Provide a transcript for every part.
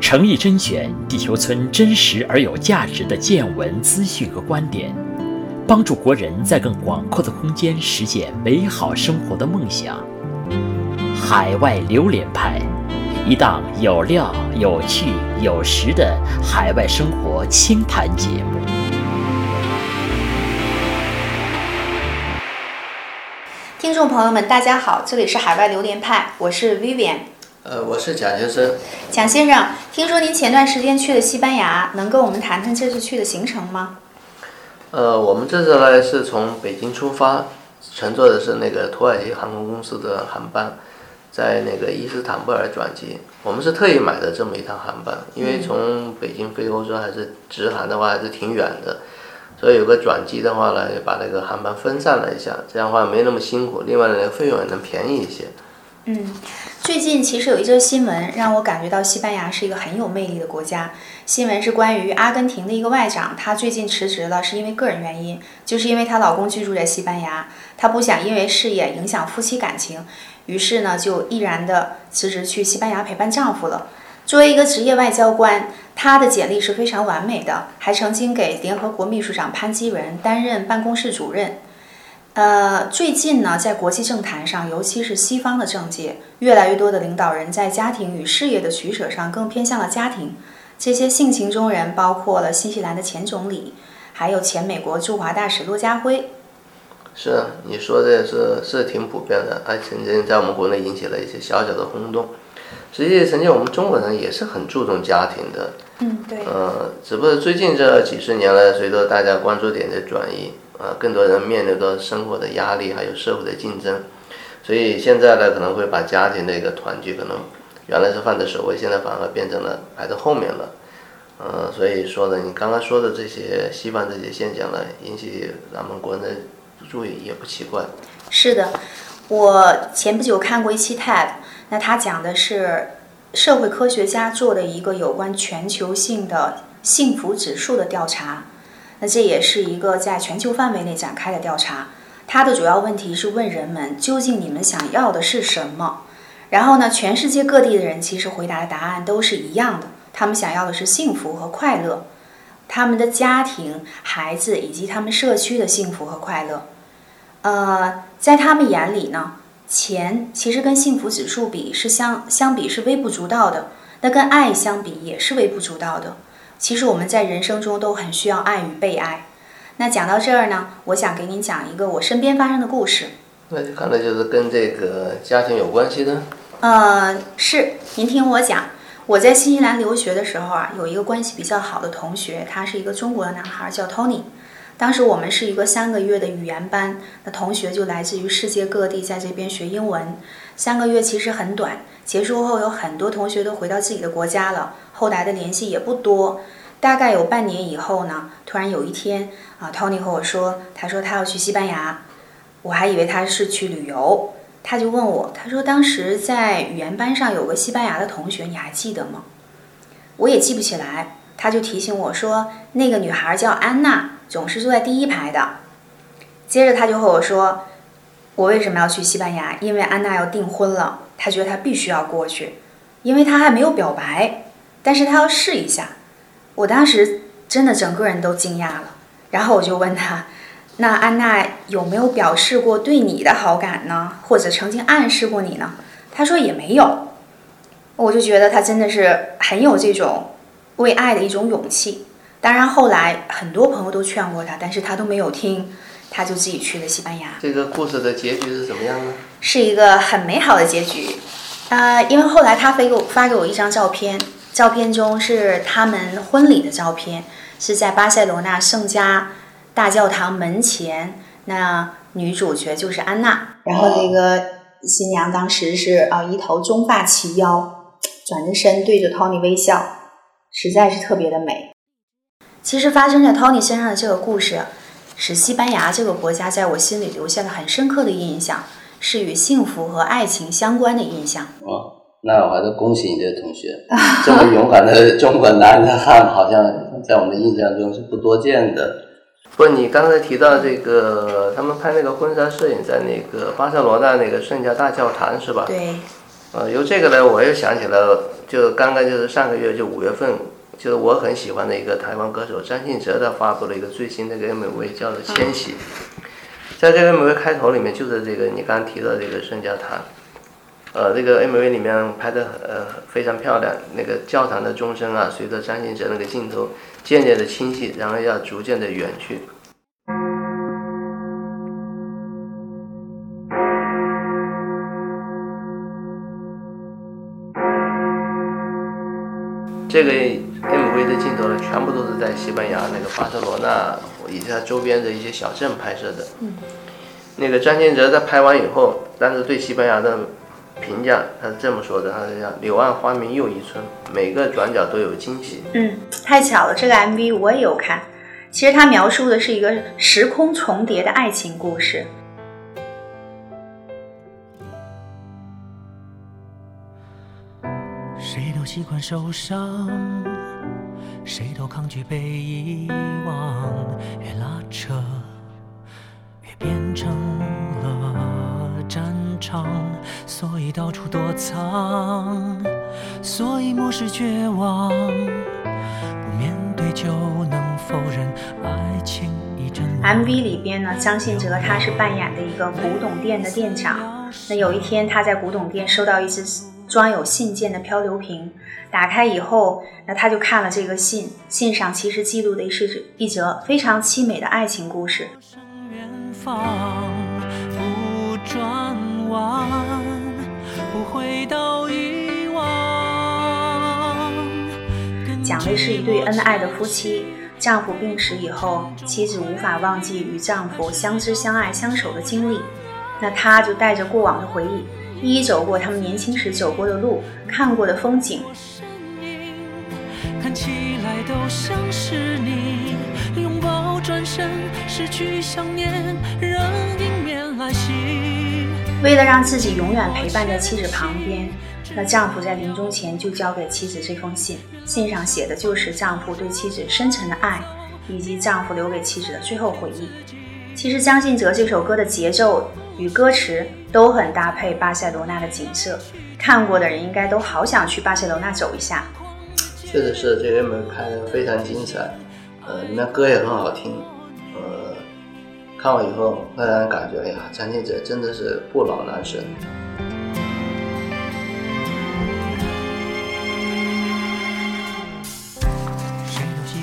诚意甄选地球村真实而有价值的见闻资讯和观点，帮助国人在更广阔的空间实现美好生活的梦想。海外榴莲派，一档有料、有趣、有实的海外生活轻谈节目。听众朋友们，大家好，这里是海外榴莲派，我是 Vivian。呃，我是蒋先生。蒋先生，听说您前段时间去了西班牙，能跟我们谈谈这次去的行程吗？呃，我们这次呢是从北京出发，乘坐的是那个土耳其航空公司的航班，在那个伊斯坦布尔转机。我们是特意买的这么一趟航班，因为从北京飞欧洲还是直航的话还是挺远的，所以有个转机的话呢，把那个航班分散了一下，这样的话没那么辛苦，另外呢费用也能便宜一些。嗯，最近其实有一则新闻让我感觉到西班牙是一个很有魅力的国家。新闻是关于阿根廷的一个外长，她最近辞职了，是因为个人原因，就是因为她老公居住在西班牙，她不想因为事业影响夫妻感情，于是呢就毅然的辞职去西班牙陪伴丈夫了。作为一个职业外交官，她的简历是非常完美的，还曾经给联合国秘书长潘基文担任办公室主任。呃，最近呢，在国际政坛上，尤其是西方的政界，越来越多的领导人在家庭与事业的取舍上更偏向了家庭。这些性情中人包括了新西兰的前总理，还有前美国驻华大使骆家辉。是啊，你说的是是挺普遍的，还曾经在我们国内引起了一些小小的轰动。实际曾经我们中国人也是很注重家庭的。嗯，对。呃，只不过最近这几十年来，随着大家关注点的转移。呃，更多人面临着生活的压力，还有社会的竞争，所以现在呢，可能会把家庭的一个团聚，可能原来是放在首位，现在反而变成了排在后面了。呃，所以说呢，你刚刚说的这些西方这些现象呢，引起咱们国人注意也不奇怪。是的，我前不久看过一期 TED，那他讲的是社会科学家做的一个有关全球性的幸福指数的调查。那这也是一个在全球范围内展开的调查，它的主要问题是问人们究竟你们想要的是什么。然后呢，全世界各地的人其实回答的答案都是一样的，他们想要的是幸福和快乐，他们的家庭、孩子以及他们社区的幸福和快乐。呃，在他们眼里呢，钱其实跟幸福指数比是相相比是微不足道的，那跟爱相比也是微不足道的。其实我们在人生中都很需要爱与被爱。那讲到这儿呢，我想给您讲一个我身边发生的故事。那就看来就是跟这个家庭有关系的。呃，是，您听我讲。我在新西兰留学的时候啊，有一个关系比较好的同学，他是一个中国的男孩，叫 Tony。当时我们是一个三个月的语言班，那同学就来自于世界各地，在这边学英文。三个月其实很短，结束后有很多同学都回到自己的国家了。后来的联系也不多，大概有半年以后呢，突然有一天啊，Tony 和我说，他说他要去西班牙，我还以为他是去旅游，他就问我，他说当时在语言班上有个西班牙的同学，你还记得吗？我也记不起来，他就提醒我说，那个女孩叫安娜，总是坐在第一排的。接着他就和我说，我为什么要去西班牙？因为安娜要订婚了，他觉得他必须要过去，因为他还没有表白。但是他要试一下，我当时真的整个人都惊讶了。然后我就问他：“那安娜有没有表示过对你的好感呢？或者曾经暗示过你呢？”他说也没有。我就觉得他真的是很有这种为爱的一种勇气。当然后来很多朋友都劝过他，但是他都没有听，他就自己去了西班牙。这个故事的结局是怎么样呢？是一个很美好的结局。呃，因为后来他飞给我发给我一张照片。照片中是他们婚礼的照片，是在巴塞罗那圣家大教堂门前。那女主角就是安娜，然后那个新娘当时是啊，一头中发齐腰，转着身对着 Tony 微笑，实在是特别的美。其实发生在 Tony 身上的这个故事，使西班牙这个国家在我心里留下了很深刻的印象，是与幸福和爱情相关的印象。哦那我还是恭喜你这个同学，这么勇敢的中国男子汉，好像在我们的印象中是不多见的。不，你刚才提到这个，他们拍那个婚纱摄影在那个巴塞罗那那个圣家大教堂是吧？对。呃，由这个呢，我又想起了，就刚刚就是上个月就五月份，就是我很喜欢的一个台湾歌手张信哲，他发布了一个最新的一个 MV，叫做《千禧》。在这个 MV 开头里面，就是这个你刚刚提到这个圣家堂，呃，这个 MV 里面拍的呃非常漂亮，那个教堂的钟声啊，随着张信哲那个镜头渐渐的清晰，然后要逐渐的远去。这个 MV 的镜头呢，全部都是在西班牙那个巴塞罗那以及它周边的一些小镇拍摄的。嗯。那个张信哲在拍完以后，但是对西班牙的评价，他是这么说的：“他是叫柳暗花明又一村，每个转角都有惊喜。”嗯，太巧了，这个 MV 我也有看。其实它描述的是一个时空重叠的爱情故事。谁都习惯受伤，谁都抗拒被遗忘，越拉扯越变成了战场，所以到处躲藏，所以漠视绝望，不面对就能否认爱情已阵。MV 里边呢，张信哲他是扮演的一个古董店的店长。那有一天，他在古董店收到一只装有信件的漂流瓶，打开以后，那他就看了这个信，信上其实记录的是一则非常凄美的爱情故事。远方不转弯，不回到遗忘。讲的是一对恩爱的夫妻，丈夫病逝以后，妻子无法忘记与丈夫相知相爱相守的经历，那她就带着过往的回忆，一一走过他们年轻时走过的路，看过的风景，看起来都像是你，拥抱转身，失去想念，让迎面来袭。为了让自己永远陪伴在妻子旁边，那丈夫在临终前就交给妻子这封信，信上写的就是丈夫对妻子深沉的爱，以及丈夫留给妻子的最后回忆。其实江信哲这首歌的节奏与歌词都很搭配巴塞罗那的景色，看过的人应该都好想去巴塞罗那走一下。确实是这个门拍的非常精彩，呃，里面歌也很好听，呃，看完以后突然感觉，哎呀，张信哲真的是不老男神。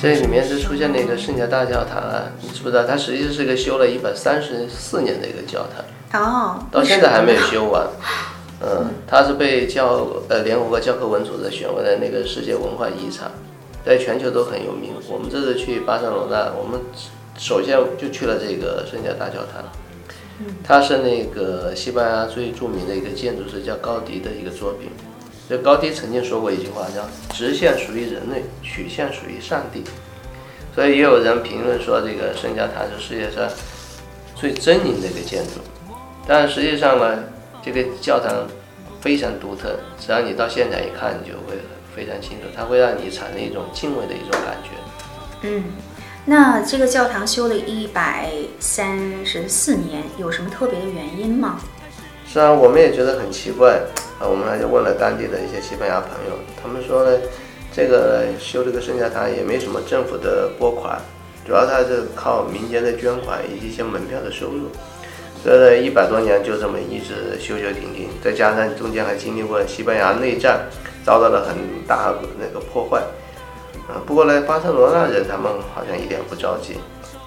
这里面是出现了一个圣家大教堂啊，你知不知道？它实际是个修了一百三十四年的一个教堂，哦，到现在还没有修完。嗯，它是被教呃联合国教科文组织选为了那个世界文化遗产，在全球都很有名。我们这次去巴塞罗那，我们首先就去了这个圣家大教堂，它是那个西班牙最著名的一个建筑师叫高迪的一个作品。这高迪曾经说过一句话，叫“直线属于人类，曲线属于上帝”。所以也有人评论说，这个圣家堂是世界上最狰狞的一个建筑。但实际上呢，这个教堂非常独特，只要你到现场一看，你就会非常清楚，它会让你产生一种敬畏的一种感觉。嗯，那这个教堂修了一百三十四年，有什么特别的原因吗？是啊，我们也觉得很奇怪啊，我们还就问了当地的一些西班牙朋友，他们说呢，这个修这个圣家堂也没什么政府的拨款，主要它是靠民间的捐款以及一些门票的收入。所以呢，一百多年就这么一直修修停停，再加上中间还经历过西班牙内战，遭到了很大那个破坏。啊，不过呢，巴塞罗那人他们好像一点不着急，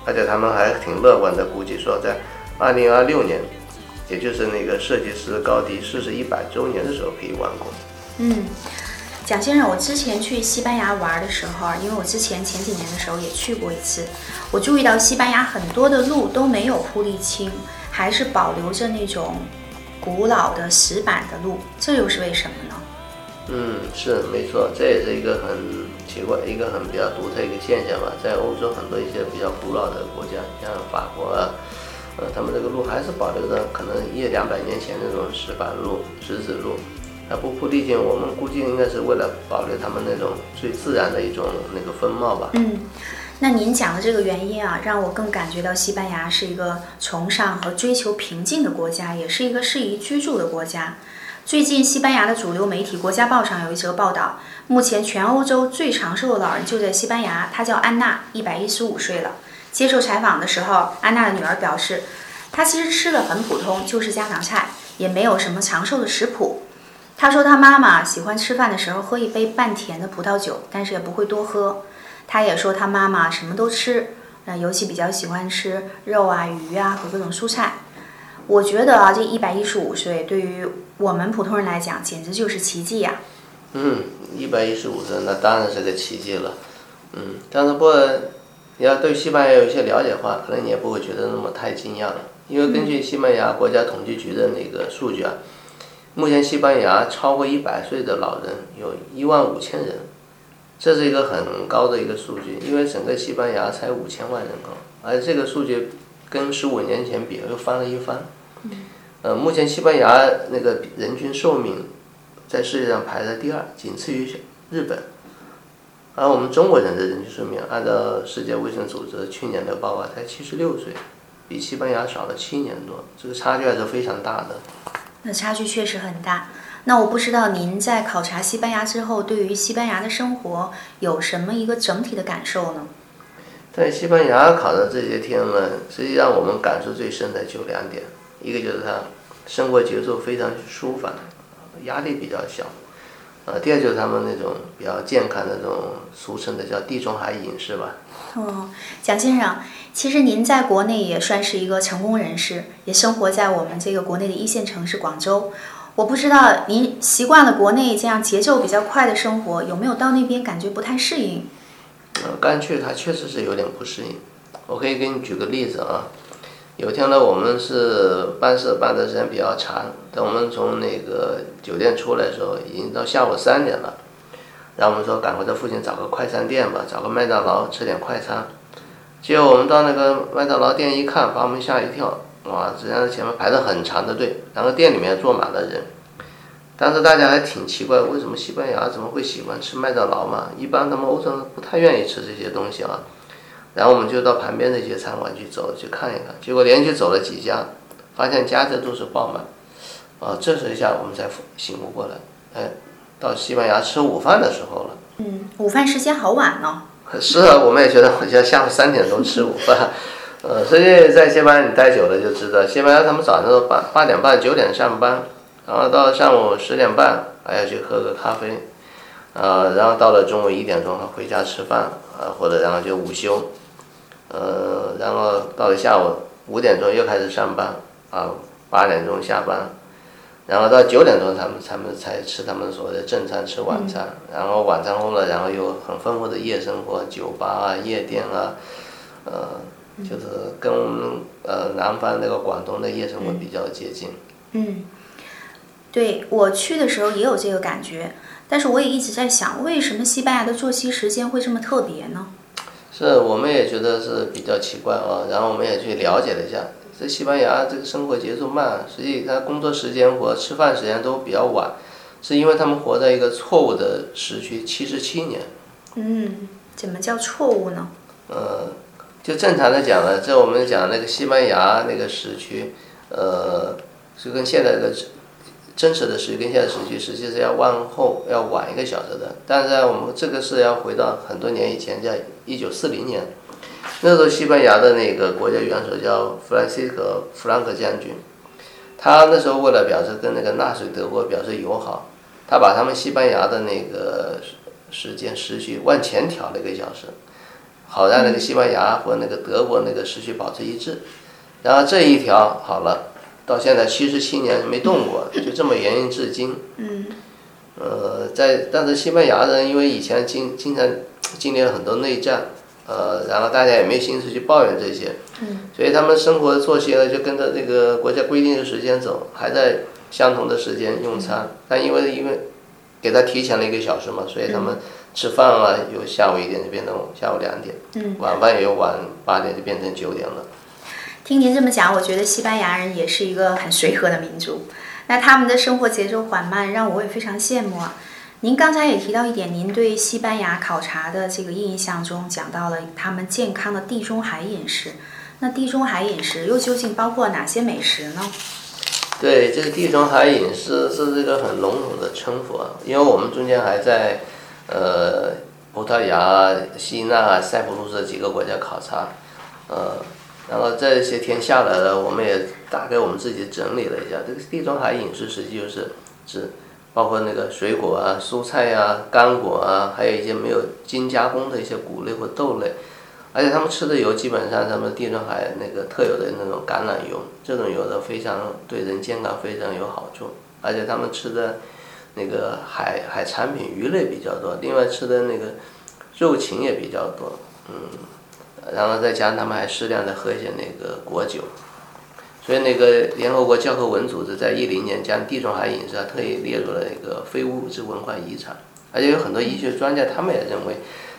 而且他们还挺乐观的，估计说在二零二六年，也就是那个设计师高迪逝世一百周年的时候可以完工。嗯，蒋先生，我之前去西班牙玩的时候啊，因为我之前前几年的时候也去过一次，我注意到西班牙很多的路都没有铺沥青，还是保留着那种古老的石板的路，这又是为什么呢？嗯，是没错，这也是一个很奇怪、一个很比较独特一个现象吧。在欧洲很多一些比较古老的国家，像法国啊，呃，他们这个路还是保留着可能一两百年前那种石板路、石子路，它不铺地筋，我们估计应该是为了保留他们那种最自然的一种那个风貌吧。嗯，那您讲的这个原因啊，让我更感觉到西班牙是一个崇尚和追求平静的国家，也是一个适宜居住的国家。最近，西班牙的主流媒体《国家报》上有一则报道，目前全欧洲最长寿的老人就在西班牙，他叫安娜，一百一十五岁了。接受采访的时候，安娜的女儿表示，她其实吃的很普通，就是家常菜，也没有什么长寿的食谱。她说，她妈妈喜欢吃饭的时候喝一杯半甜的葡萄酒，但是也不会多喝。她也说，她妈妈什么都吃，那，尤其比较喜欢吃肉啊、鱼啊和各种蔬菜。我觉得啊，这一百一十五岁对于我们普通人来讲，简直就是奇迹呀！嗯，一百一十五岁那当然是个奇迹了。嗯，但是不你要对西班牙有一些了解的话，可能你也不会觉得那么太惊讶了。因为根据西班牙国家统计局的那个数据啊，目前西班牙超过一百岁的老人有一万五千人，这是一个很高的一个数据。因为整个西班牙才五千万人口，而这个数据跟十五年前比又翻了一番。呃，目前西班牙那个人均寿命在世界上排在第二，仅次于日本。而我们中国人的人均寿命，按照世界卫生组织去年的报告才七十六岁，比西班牙少了七年多，这个差距还是非常大的。那差距确实很大。那我不知道您在考察西班牙之后，对于西班牙的生活有什么一个整体的感受呢？在西班牙考的这些天呢，实际上我们感受最深的就两点，一个就是它生活节奏非常舒缓，压力比较小。呃，第二就是他们那种比较健康的那种俗称的叫地中海饮食吧。哦，蒋先生，其实您在国内也算是一个成功人士，也生活在我们这个国内的一线城市广州。我不知道您习惯了国内这样节奏比较快的生活，有没有到那边感觉不太适应？呃，刚去它确实是有点不适应。我可以给你举个例子啊。有一天呢，我们是办事办的时间比较长，等我们从那个酒店出来的时候，已经到下午三点了。然后我们说赶快在附近找个快餐店吧，找个麦当劳吃点快餐。结果我们到那个麦当劳店一看，把我们吓一跳，哇！只见前面排着很长的队，然后店里面坐满了人。当时大家还挺奇怪，为什么西班牙怎么会喜欢吃麦当劳嘛？一般他们欧洲人不太愿意吃这些东西啊。然后我们就到旁边的一些餐馆去走去看一看，结果连续走了几家，发现家家都是爆满，啊，这时一下我们才醒悟过来，哎，到西班牙吃午饭的时候了。嗯，午饭时间好晚呢。是啊，我们也觉得好像下午三点钟吃午饭，呃，所以在西班牙你待久了就知道，西班牙他们早上八八点半九点上班，然后到上午十点半还要去喝个咖啡，呃，然后到了中午一点钟还回家吃饭，啊，或者然后就午休。呃，然后到了下午五点钟又开始上班，啊，八点钟下班，然后到九点钟他们他们才吃他们所谓的正餐，吃晚餐，然后晚餐后了，然后又很丰富的夜生活，酒吧啊，夜店啊，呃，就是跟呃南方那个广东的夜生活比较接近。嗯，对我去的时候也有这个感觉，但是我也一直在想，为什么西班牙的作息时间会这么特别呢？是，我们也觉得是比较奇怪啊，然后我们也去了解了一下，这西班牙这个生活节奏慢，实际他工作时间和吃饭时间都比较晚，是因为他们活在一个错误的时区，七十七年。嗯，怎么叫错误呢？呃，就正常的讲呢，这我们讲那个西班牙那个时区，呃，是跟现在的。真实的时区跟现在时区实际是要往后要晚一个小时的，但是在我们这个是要回到很多年以前，在一九四零年，那时候西班牙的那个国家元首叫弗兰西斯科·弗兰克将军，他那时候为了表示跟那个纳粹德国表示友好，他把他们西班牙的那个时间时区往前调了一个小时，好让那个西班牙和那个德国那个时区保持一致，然后这一条好了。到现在七十七年没动过，就这么沿用至今。嗯。呃，在但是西班牙人因为以前经经常经历了很多内战，呃，然后大家也没心思去抱怨这些。嗯。所以他们生活作息呢，就跟着这个国家规定的时间走，还在相同的时间用餐。但因为因为给他提前了一个小时嘛，所以他们吃饭啊，由下午一点就变成下午两点。嗯。晚饭也有晚八点就变成九点了。听您这么讲，我觉得西班牙人也是一个很随和的民族。那他们的生活节奏缓慢，让我也非常羡慕啊。您刚才也提到一点，您对西班牙考察的这个印象中讲到了他们健康的地中海饮食。那地中海饮食又究竟包括哪些美食呢？对，这个地中海饮食是这个很笼统的称呼啊，因为我们中间还在呃葡萄牙、希腊、塞浦路斯几个国家考察，呃，然后这些天下来了，我们也大概我们自己整理了一下，这个地中海饮食实际就是指包括那个水果啊、蔬菜呀、干果啊，还有一些没有精加工的一些谷类或豆类。而且他们吃的油基本上，他们地中海那个特有的那种橄榄油，这种油的非常对人健康非常有好处。而且他们吃的那个海海产品鱼类比较多，另外吃的那个肉禽也比较多，嗯，然后再加上他们还适量的喝一些那个果酒，所以那个联合国教科文组织在一零年将地中海饮食啊特意列入了一个非物质文化遗产。而且有很多医学专家他们也认为，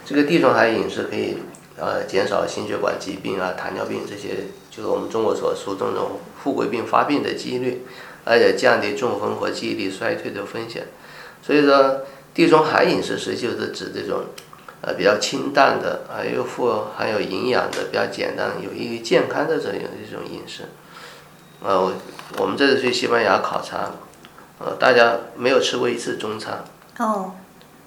这个地中海饮食可以。呃，减少心血管疾病啊、糖尿病这些，就是我们中国所说这种富贵病发病的几率，而且降低中风和记忆力衰退的风险。所以说，地中海饮食实际就是指这种，呃，比较清淡的，还有富含有营养的、比较简单、有益于健康的这样一种饮食。呃，我我们这次去西班牙考察，呃，大家没有吃过一次中餐。哦。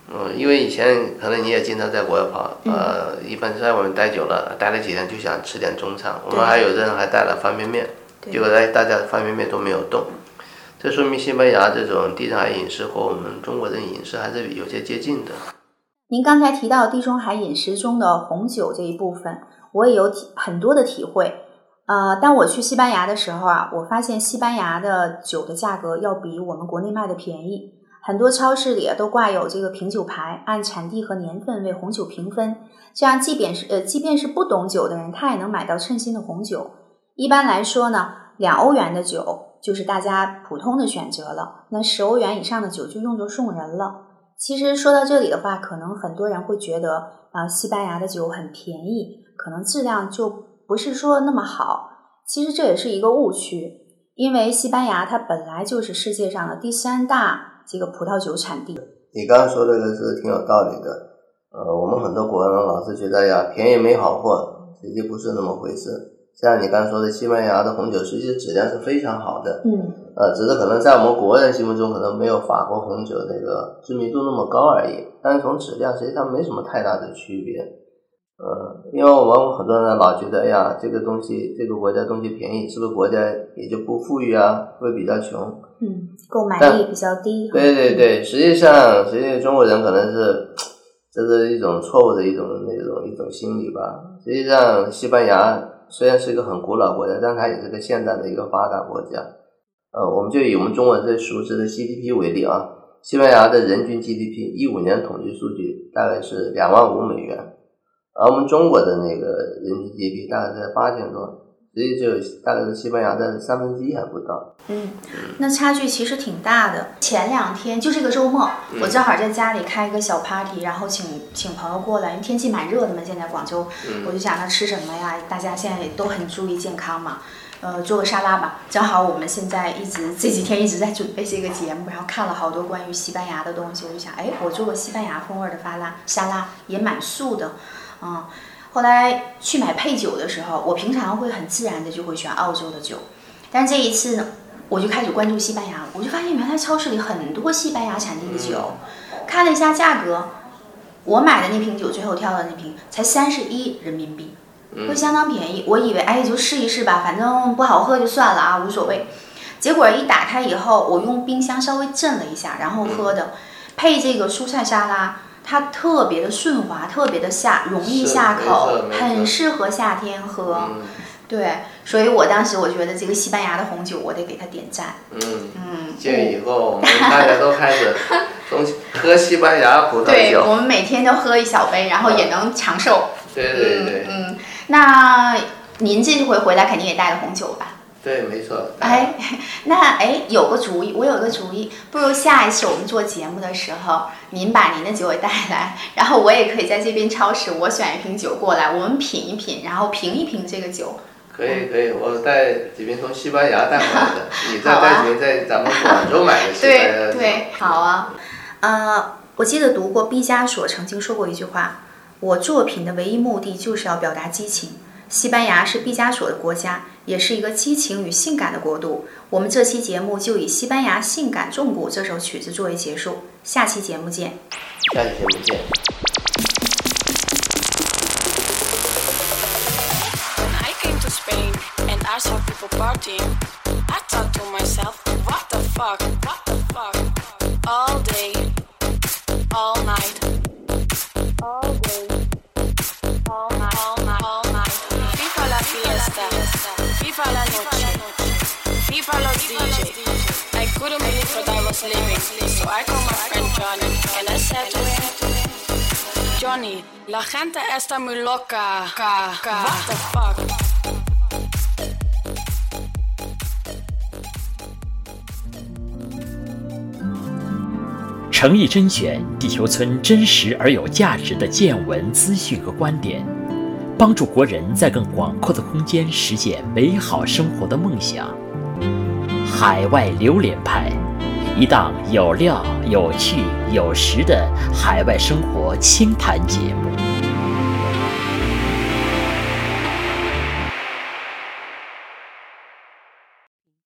嗯，因为以前可能你也经常在国外跑，呃，一般在外面待久了，待了几天就想吃点中餐。我们还有人还带了方便面，结果大家方便面都没有动，这说明西班牙这种地中海饮食和我们中国人饮食还是有些接近的。您刚才提到地中海饮食中的红酒这一部分，我也有体很多的体会。呃，当我去西班牙的时候啊，我发现西班牙的酒的价格要比我们国内卖的便宜。很多超市里都挂有这个品酒牌，按产地和年份为红酒评分，这样即便是呃即便是不懂酒的人，他也能买到称心的红酒。一般来说呢，两欧元的酒就是大家普通的选择了，那十欧元以上的酒就用作送人了。其实说到这里的话，可能很多人会觉得啊，西班牙的酒很便宜，可能质量就不是说那么好。其实这也是一个误区，因为西班牙它本来就是世界上的第三大。这个葡萄酒产地，你刚刚说这个是挺有道理的。呃，我们很多国人老是觉得呀，便宜没好货，实际不是那么回事。像你刚刚说的，西班牙的红酒实际质量是非常好的。嗯。呃，只是可能在我们国人心目中，可能没有法国红酒那个知名度那么高而已。但是从质量实际上没什么太大的区别。呃，因为我们很多人老觉得，哎呀，这个东西，这个国家东西便宜，是不是国家也就不富裕啊？会比较穷？嗯，购买力比较低。对对对，实际上，实际中国人可能是这是一种错误的一种那种一种心理吧。实际上，西班牙虽然是一个很古老国家，但它也是个现代的一个发达国家。呃，我们就以我们中国最熟知的 GDP 为例啊，西班牙的人均 GDP 一五年统计数据大概是两万五美元，而我们中国的那个人均 GDP 大概在八千多。所以就大概是西班牙的三分之一还不到。嗯，那差距其实挺大的。前两天就这个周末，我正好在家里开一个小 party，然后请请朋友过来，因为天气蛮热的嘛，现在广州，我就想着吃什么呀？大家现在也都很注意健康嘛，呃，做个沙拉吧。正好我们现在一直这几天一直在准备这个节目，然后看了好多关于西班牙的东西，我就想，哎，我做个西班牙风味的沙拉，沙拉也蛮素的，嗯。后来去买配酒的时候，我平常会很自然的就会选澳洲的酒，但是这一次呢，我就开始关注西班牙，我就发现原来超市里很多西班牙产地的酒，看了一下价格，我买的那瓶酒最后挑的那瓶才三十一人民币，会相当便宜。我以为哎就试一试吧，反正不好喝就算了啊，无所谓。结果一打开以后，我用冰箱稍微震了一下，然后喝的，配这个蔬菜沙拉。它特别的顺滑，特别的下，容易下口，很适合夏天喝。对，所以我当时我觉得这个西班牙的红酒，我得给它点赞。嗯嗯，建议以后我们大家都开始 从喝西班牙葡萄酒。对，我们每天都喝一小杯，然后也能长寿。对对对。嗯，那您这回回来肯定也带了红酒吧？对，没错。哎，那哎，有个主意，我有个主意，不如下一次我们做节目的时候，您把您的酒也带来，然后我也可以在这边超市，我选一瓶酒过来，我们品一品，然后评一评这个酒。可以可以，我带几瓶从西班牙带回来的，你再带几瓶在咱们广州买的西班牙 对对，好啊。呃，我记得读过毕加索曾经说过一句话：“我作品的唯一目的就是要表达激情。”西班牙是毕加索的国家，也是一个激情与性感的国度。我们这期节目就以《西班牙性感重鼓》这首曲子作为结束，下期节目见。下期节目见。When I viva la noche, viva los DJ. I couldn't believe what I was living, so I called my friend Johnny and I said to him. Johnny, la gente está muy loca. What the fuck? 诚意甄选地球村真实而有价值的见闻资讯和观点，帮助国人在更广阔的空间实现美好生活的梦想。海外榴莲派，一档有料、有趣、有实的海外生活清谈节目。